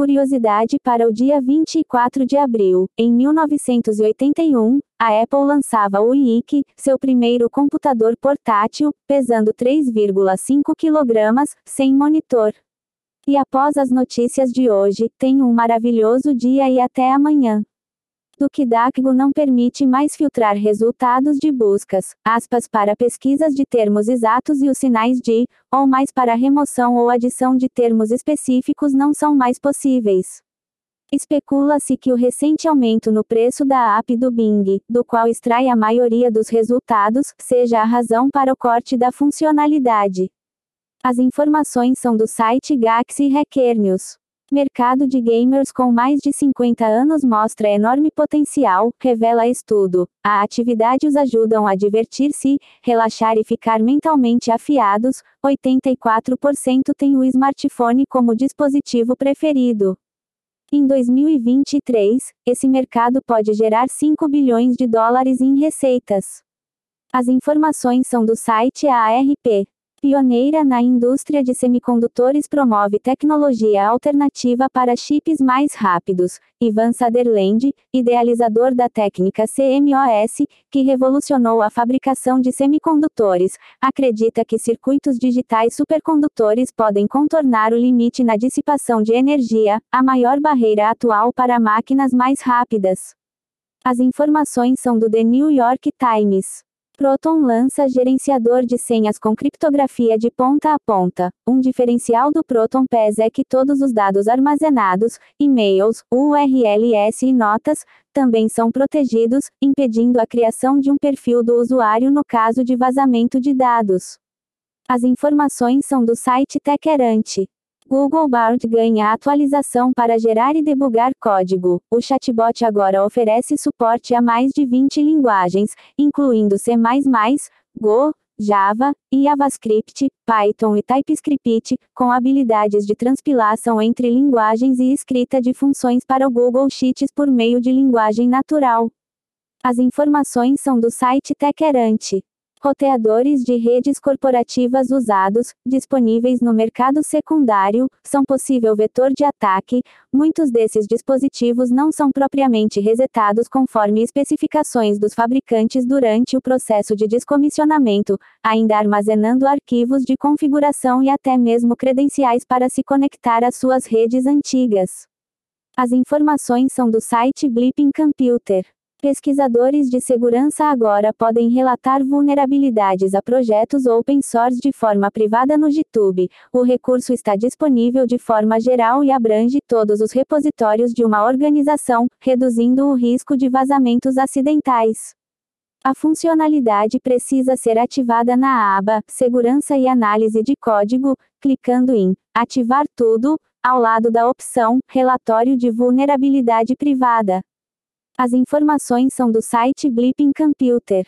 Curiosidade para o dia 24 de abril. Em 1981, a Apple lançava o iIC, seu primeiro computador portátil, pesando 3,5 kg, sem monitor. E após as notícias de hoje, tenha um maravilhoso dia e até amanhã do que DACGO não permite mais filtrar resultados de buscas, aspas para pesquisas de termos exatos e os sinais de, ou mais para remoção ou adição de termos específicos não são mais possíveis. Especula-se que o recente aumento no preço da app do Bing, do qual extrai a maioria dos resultados, seja a razão para o corte da funcionalidade. As informações são do site Galaxy Hacker News. Mercado de gamers com mais de 50 anos mostra enorme potencial, revela estudo. A atividade os ajudam a divertir-se, relaxar e ficar mentalmente afiados. 84% têm o smartphone como dispositivo preferido. Em 2023, esse mercado pode gerar 5 bilhões de dólares em receitas. As informações são do site ARP. Pioneira na indústria de semicondutores promove tecnologia alternativa para chips mais rápidos. Ivan Sutherland, idealizador da técnica CMOS, que revolucionou a fabricação de semicondutores, acredita que circuitos digitais supercondutores podem contornar o limite na dissipação de energia, a maior barreira atual para máquinas mais rápidas. As informações são do The New York Times. Proton lança gerenciador de senhas com criptografia de ponta a ponta. Um diferencial do Proton PES é que todos os dados armazenados, e-mails, URLs e notas, também são protegidos, impedindo a criação de um perfil do usuário no caso de vazamento de dados. As informações são do site Techerante. Google Bard ganha atualização para gerar e debugar código. O chatbot agora oferece suporte a mais de 20 linguagens, incluindo C++, Go, Java, JavaScript, Python e TypeScript, com habilidades de transpilação entre linguagens e escrita de funções para o Google Sheets por meio de linguagem natural. As informações são do site Techerante. Roteadores de redes corporativas usados, disponíveis no mercado secundário, são possível vetor de ataque. Muitos desses dispositivos não são propriamente resetados conforme especificações dos fabricantes durante o processo de descomissionamento, ainda armazenando arquivos de configuração e até mesmo credenciais para se conectar às suas redes antigas. As informações são do site Blipping Computer. Pesquisadores de segurança agora podem relatar vulnerabilidades a projetos open source de forma privada no GitHub. O recurso está disponível de forma geral e abrange todos os repositórios de uma organização, reduzindo o risco de vazamentos acidentais. A funcionalidade precisa ser ativada na aba Segurança e Análise de Código, clicando em Ativar tudo, ao lado da opção Relatório de Vulnerabilidade Privada. As informações são do site Blipping Computer.